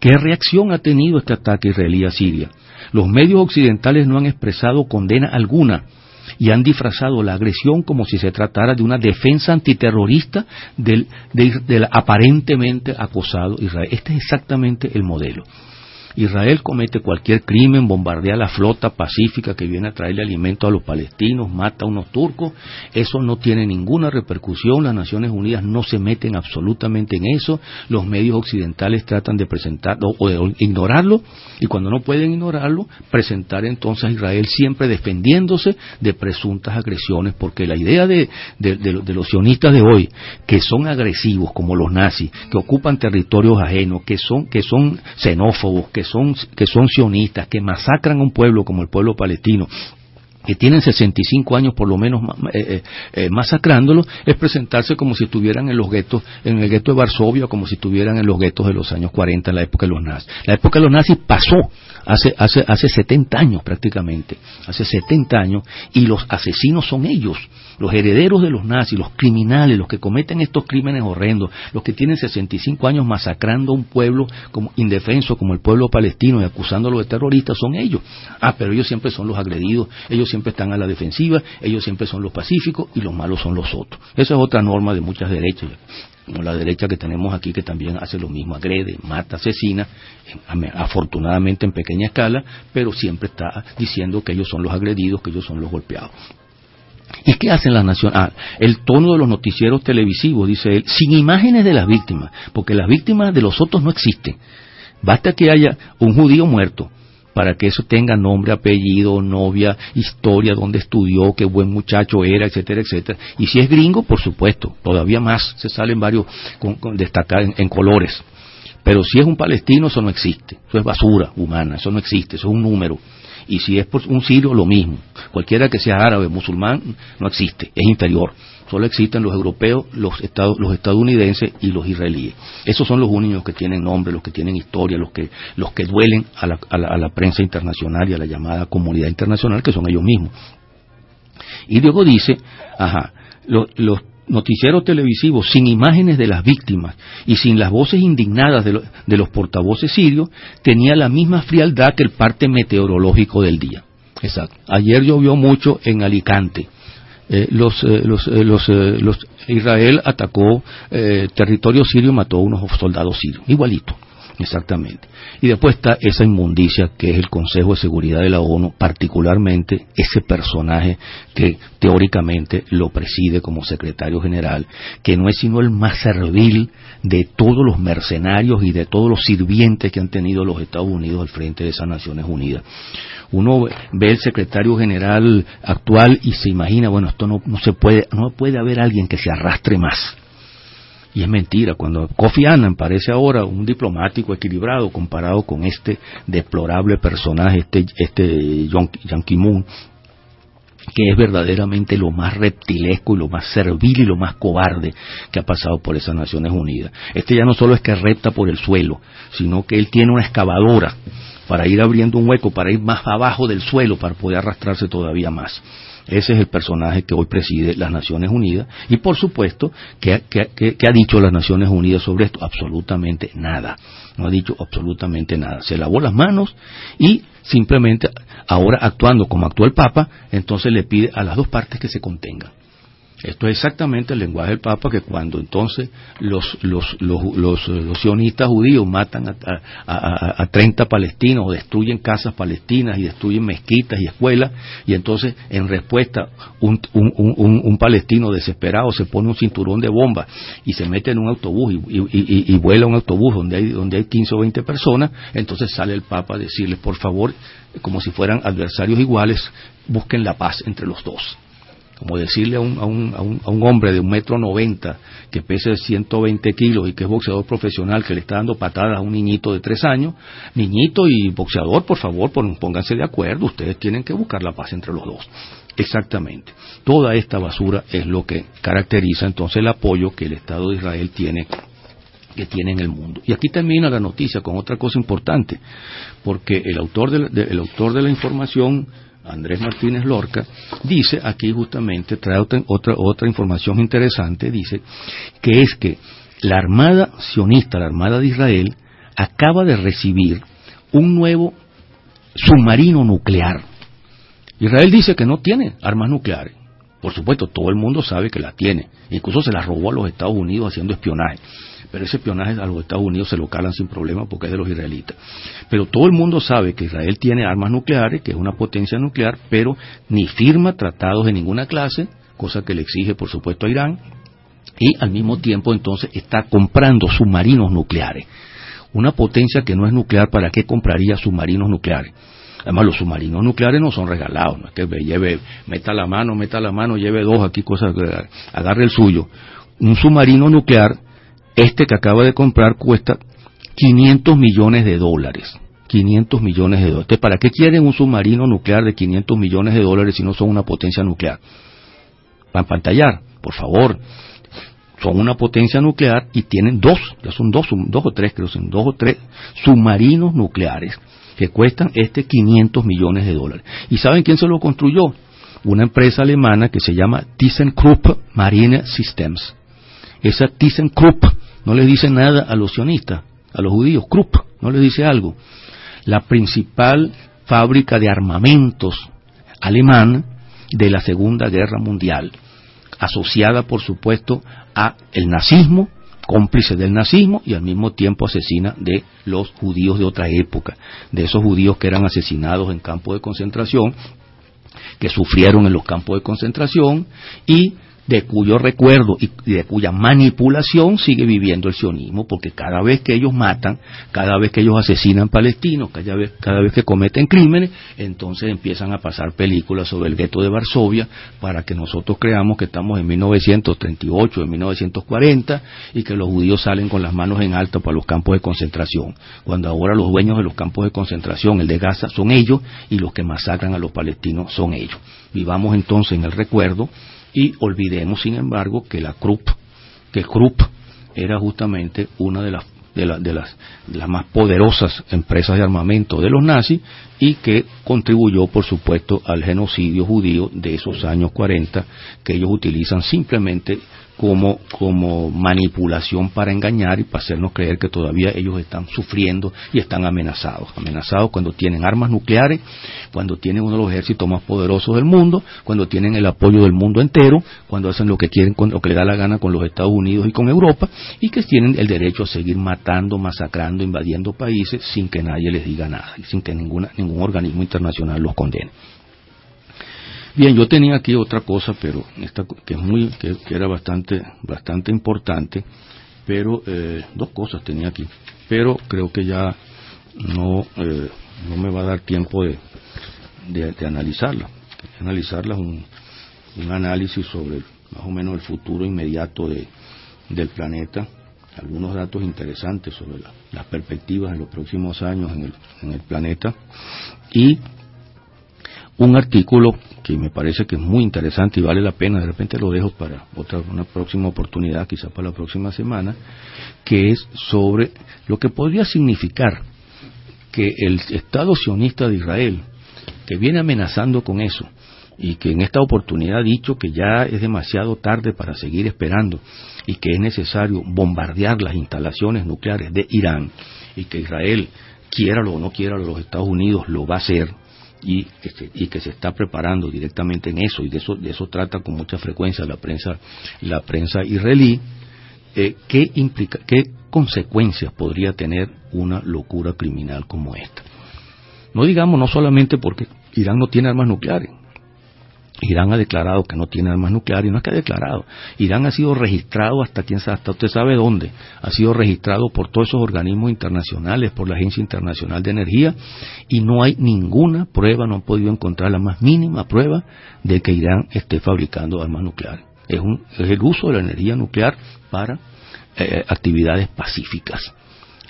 ¿Qué reacción ha tenido este ataque israelí a Siria? Los medios occidentales no han expresado condena alguna y han disfrazado la agresión como si se tratara de una defensa antiterrorista del, del aparentemente acosado Israel. Este es exactamente el modelo. Israel comete cualquier crimen, bombardea la flota pacífica que viene a traerle alimento a los palestinos, mata a unos turcos, eso no tiene ninguna repercusión, las Naciones Unidas no se meten absolutamente en eso, los medios occidentales tratan de presentarlo o de ignorarlo y cuando no pueden ignorarlo, presentar entonces a Israel siempre defendiéndose de presuntas agresiones, porque la idea de, los sionistas de hoy, que son agresivos como los nazis, que ocupan territorios ajenos, que son, que son xenófobos, que son, que son sionistas, que masacran a un pueblo como el pueblo palestino, que tienen 65 años por lo menos eh, eh, eh, masacrándolo, es presentarse como si estuvieran en los guetos, en el gueto de Varsovia, como si estuvieran en los guetos de los años 40, en la época de los nazis. La época de los nazis pasó hace, hace, hace 70 años prácticamente, hace 70 años, y los asesinos son ellos los herederos de los nazis, los criminales, los que cometen estos crímenes horrendos, los que tienen 65 años masacrando a un pueblo como indefenso como el pueblo palestino y acusándolo de terroristas, son ellos. Ah, pero ellos siempre son los agredidos, ellos siempre están a la defensiva, ellos siempre son los pacíficos y los malos son los otros. Esa es otra norma de muchas derechas la derecha que tenemos aquí que también hace lo mismo, agrede, mata, asesina, afortunadamente en pequeña escala, pero siempre está diciendo que ellos son los agredidos, que ellos son los golpeados. ¿Y qué hacen las naciones? Ah, el tono de los noticieros televisivos, dice él, sin imágenes de las víctimas, porque las víctimas de los otros no existen. Basta que haya un judío muerto para que eso tenga nombre, apellido, novia, historia, dónde estudió, qué buen muchacho era, etcétera, etcétera. Y si es gringo, por supuesto, todavía más, se salen varios con, destacados en colores. Pero si es un palestino, eso no existe. Eso es basura humana, eso no existe, eso es un número. Y si es por un sirio, lo mismo. Cualquiera que sea árabe, musulmán, no existe, es inferior. Solo existen los europeos, los, estadounidenses y los israelíes. Esos son los únicos que tienen nombre, los que tienen historia, los que, los que duelen a la, prensa internacional y a la llamada comunidad internacional, que son ellos mismos. Y luego dice, ajá, los noticiero televisivo sin imágenes de las víctimas y sin las voces indignadas de, los portavoces sirios, tenía la misma frialdad que el parte meteorológico del día. Exacto. Ayer llovió mucho en Alicante. Eh, los, eh, eh, los, Israel atacó territorio sirio y mató a unos soldados sirios. Igualito. Exactamente. Y después está esa inmundicia que es el Consejo de Seguridad de la ONU, particularmente ese personaje que teóricamente lo preside como secretario general, que no es sino el más servil de todos los mercenarios y de todos los sirvientes que han tenido los Estados Unidos al frente de esas Naciones Unidas. Uno ve el secretario general actual y se imagina, bueno, esto no, no se puede, no puede haber alguien que se arrastre más y es mentira, cuando Kofi Annan parece ahora un diplomático equilibrado comparado con este deplorable personaje, este, este Ki-moon, que es verdaderamente lo más reptilesco y lo más servil y lo más cobarde que ha pasado por esas Naciones Unidas. Este ya no solo es que repta por el suelo, sino que él tiene una excavadora para ir abriendo un hueco, para ir más abajo del suelo, para poder arrastrarse todavía más. Ese es el personaje que hoy preside las Naciones Unidas. Y por supuesto, ¿qué, ha dicho las Naciones Unidas sobre esto? Absolutamente nada. No ha dicho absolutamente nada. Se lavó las manos y simplemente ahora actuando como actuó el Papa, entonces le pide a las dos partes que se contengan. Esto es exactamente el lenguaje del Papa que cuando entonces los, los, los, eh, sionistas judíos matan a, a, 30 palestinos o destruyen casas palestinas y destruyen mezquitas y escuelas y entonces en respuesta un, un, palestino desesperado se pone un cinturón de bomba y se mete en un autobús y, y, vuela un autobús donde hay, donde hay 15 o 20 personas, entonces sale el Papa a decirles por favor, como si fueran adversarios iguales, busquen la paz entre los dos como decirle a un, a un, a un, hombre de un metro noventa que pese 120 kilos y que es boxeador profesional que le está dando patadas a un niñito de tres años, niñito y boxeador, por favor, pónganse de acuerdo, ustedes tienen que buscar la paz entre los dos. Exactamente. Toda esta basura es lo que caracteriza entonces el apoyo que el Estado de Israel tiene que tiene en el mundo. Y aquí termina la noticia con otra cosa importante, porque el autor de, el autor de la información Andrés Martínez Lorca, dice aquí justamente, trae otra, otra, información interesante, dice que es que la Armada sionista, la Armada de Israel, acaba de recibir un nuevo submarino nuclear. Israel dice que no tiene armas nucleares. Por supuesto, todo el mundo sabe que la tiene. Incluso se la robó a los Estados Unidos haciendo espionaje pero ese espionaje a los Estados Unidos se lo calan sin problema porque es de los israelitas. Pero todo el mundo sabe que Israel tiene armas nucleares, que es una potencia nuclear, pero ni firma tratados de ninguna clase, cosa que le exige por supuesto a Irán, y al mismo tiempo entonces está comprando submarinos nucleares. Una potencia que no es nuclear, ¿para qué compraría submarinos nucleares? Además, los submarinos nucleares no son regalados, no es que lleve, meta la mano, meta la mano, lleve dos aquí, cosas, agarre el suyo. Un submarino nuclear este que acaba de comprar cuesta 500 millones de dólares. 500 millones de dólares. ¿Para qué quieren un submarino nuclear de 500 millones de dólares si no son una potencia nuclear? Para pantallar, por favor. Son una potencia nuclear y tienen dos, ya son dos, dos o tres, creo, son dos o tres submarinos nucleares que cuestan este 500 millones de dólares. ¿Y saben quién se lo construyó? Una empresa alemana que se llama ThyssenKrupp Marine Systems. Esa ThyssenKrupp no le dice nada a los sionistas, a los judíos. Krupp no le dice algo la principal fábrica de armamentos alemán de la Segunda Guerra Mundial, asociada por supuesto a el nazismo, cómplice del nazismo y al mismo tiempo asesina de los judíos de otra época, de esos judíos que eran asesinados en campos de concentración, que sufrieron en los campos de concentración y de cuyo recuerdo y de cuya manipulación sigue viviendo el sionismo, porque cada vez que ellos matan, cada vez que ellos asesinan palestinos, cada vez, cada vez que cometen crímenes, entonces empiezan a pasar películas sobre el gueto de Varsovia para que nosotros creamos que estamos en 1938, en 1940 y que los judíos salen con las manos en alto para los campos de concentración, cuando ahora los dueños de los campos de concentración, el de Gaza, son ellos y los que masacran a los palestinos son ellos. Vivamos entonces en el recuerdo y olvidemos, sin embargo, que la Krupp, que Krupp era justamente una de las, de, de, las, de las más poderosas empresas de armamento de los nazis y que contribuyó, por supuesto, al genocidio judío de esos años 40 que ellos utilizan simplemente como, como manipulación para engañar y para hacernos creer que todavía ellos están sufriendo y están amenazados. Amenazados cuando tienen armas nucleares, cuando tienen uno de los ejércitos más poderosos del mundo, cuando tienen el apoyo del mundo entero, cuando hacen lo que quieren, lo que les da la gana con los Estados Unidos y con Europa, y que tienen el derecho a seguir matando, masacrando, invadiendo países sin que nadie les diga nada y sin que ninguna, ningún organismo internacional los condene. Bien, yo tenía aquí otra cosa, pero esta, que es muy, que, era bastante, bastante importante, pero eh, dos cosas tenía aquí, pero creo que ya no, eh, no me va a dar tiempo de, de, analizarla. Analizarla es un, un análisis sobre más o menos el futuro inmediato de, del planeta, algunos datos interesantes sobre las perspectivas en los próximos años en el, en el planeta y un artículo que me parece que es muy interesante y vale la pena, de repente lo dejo para otra una próxima oportunidad, quizá para la próxima semana, que es sobre lo que podría significar que el Estado sionista de Israel, que viene amenazando con eso, y que en esta oportunidad ha dicho que ya es demasiado tarde para seguir esperando y que es necesario bombardear las instalaciones nucleares de Irán y que Israel, quiera o no quiera los Estados Unidos, lo va a hacer y que, se, y que se está preparando directamente en eso y de eso de eso trata con mucha frecuencia la prensa la prensa israelí eh, qué implica qué consecuencias podría tener una locura criminal como esta no digamos no solamente porque Irán no tiene armas nucleares Irán ha declarado que no tiene armas nucleares y no es que ha declarado. Irán ha sido registrado hasta quién sabe, hasta usted sabe dónde. Ha sido registrado por todos esos organismos internacionales, por la Agencia Internacional de Energía y no hay ninguna prueba, no han podido encontrar la más mínima prueba de que Irán esté fabricando armas nucleares. Es, un, es el uso de la energía nuclear para eh, actividades pacíficas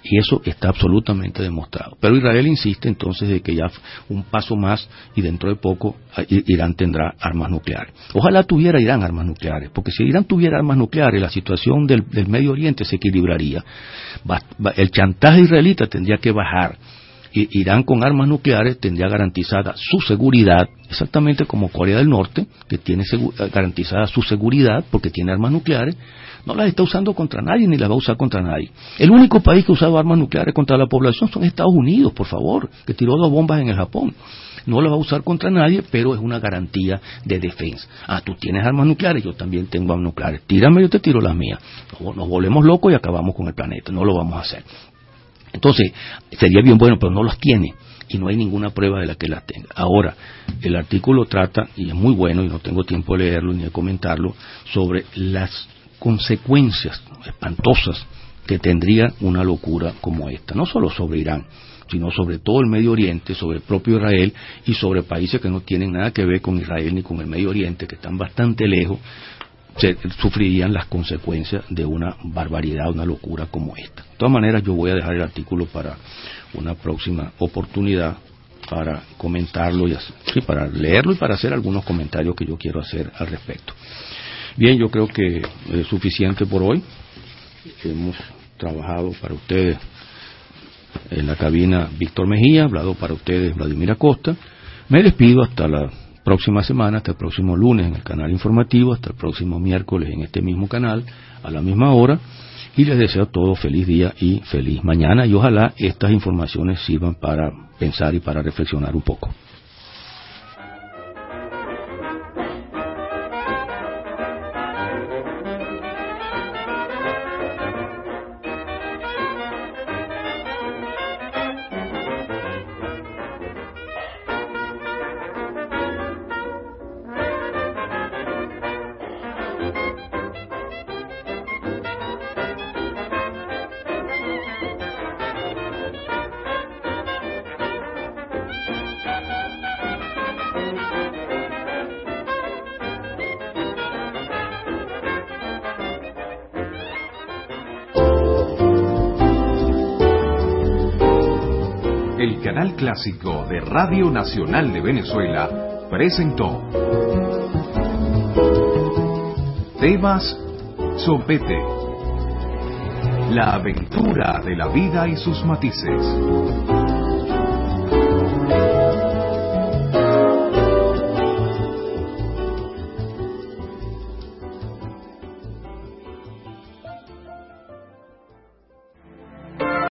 y eso está absolutamente demostrado. Pero Israel insiste entonces de que ya un paso más y dentro de poco ah, Irán tendrá armas nucleares. Ojalá tuviera Irán armas nucleares, porque si Irán tuviera armas nucleares, la situación del, Medio Oriente se equilibraría. el chantaje israelita tendría que bajar. Irán con armas nucleares tendría garantizada su seguridad, exactamente como Corea del Norte, que tiene garantizada su seguridad porque tiene armas nucleares, no las está usando contra nadie ni las va a usar contra nadie. El único país que ha usado armas nucleares contra la población son Estados Unidos, por favor, que tiró dos bombas en el Japón. No las va a usar contra nadie, pero es una garantía de defensa. Ah, tú tienes armas nucleares, yo también tengo armas nucleares. Tírame, yo te tiro las mías. Nos volvemos locos y acabamos con el planeta. No lo vamos a hacer. Entonces, sería bien bueno, pero no los tiene y no hay ninguna prueba de la que las tenga. Ahora, el artículo trata, y es muy bueno, y no tengo tiempo de leerlo ni de comentarlo, sobre las consecuencias espantosas que tendría una locura como esta, no solo sobre Irán, sino sobre todo el Medio Oriente, sobre el propio Israel y sobre países que no tienen nada que ver con Israel ni con el Medio Oriente, que están bastante lejos, se, sufrirían las consecuencias de una barbaridad, una locura como esta. De todas maneras, yo voy a dejar el artículo para una próxima oportunidad para comentarlo y para leerlo y para hacer algunos comentarios que yo quiero hacer al respecto. Bien, yo creo que es suficiente por hoy. Hemos trabajado para ustedes en la cabina Víctor Mejía, hablado para ustedes Vladimir Acosta. Me despido hasta la próxima semana, hasta el próximo lunes en el canal informativo, hasta el próximo miércoles en este mismo canal, a la misma hora. Y les deseo a todos feliz día y feliz mañana. Y ojalá estas informaciones sirvan para pensar y para reflexionar un poco. De Radio Nacional de Venezuela presentó Tebas Sopete La aventura de la vida y sus matices.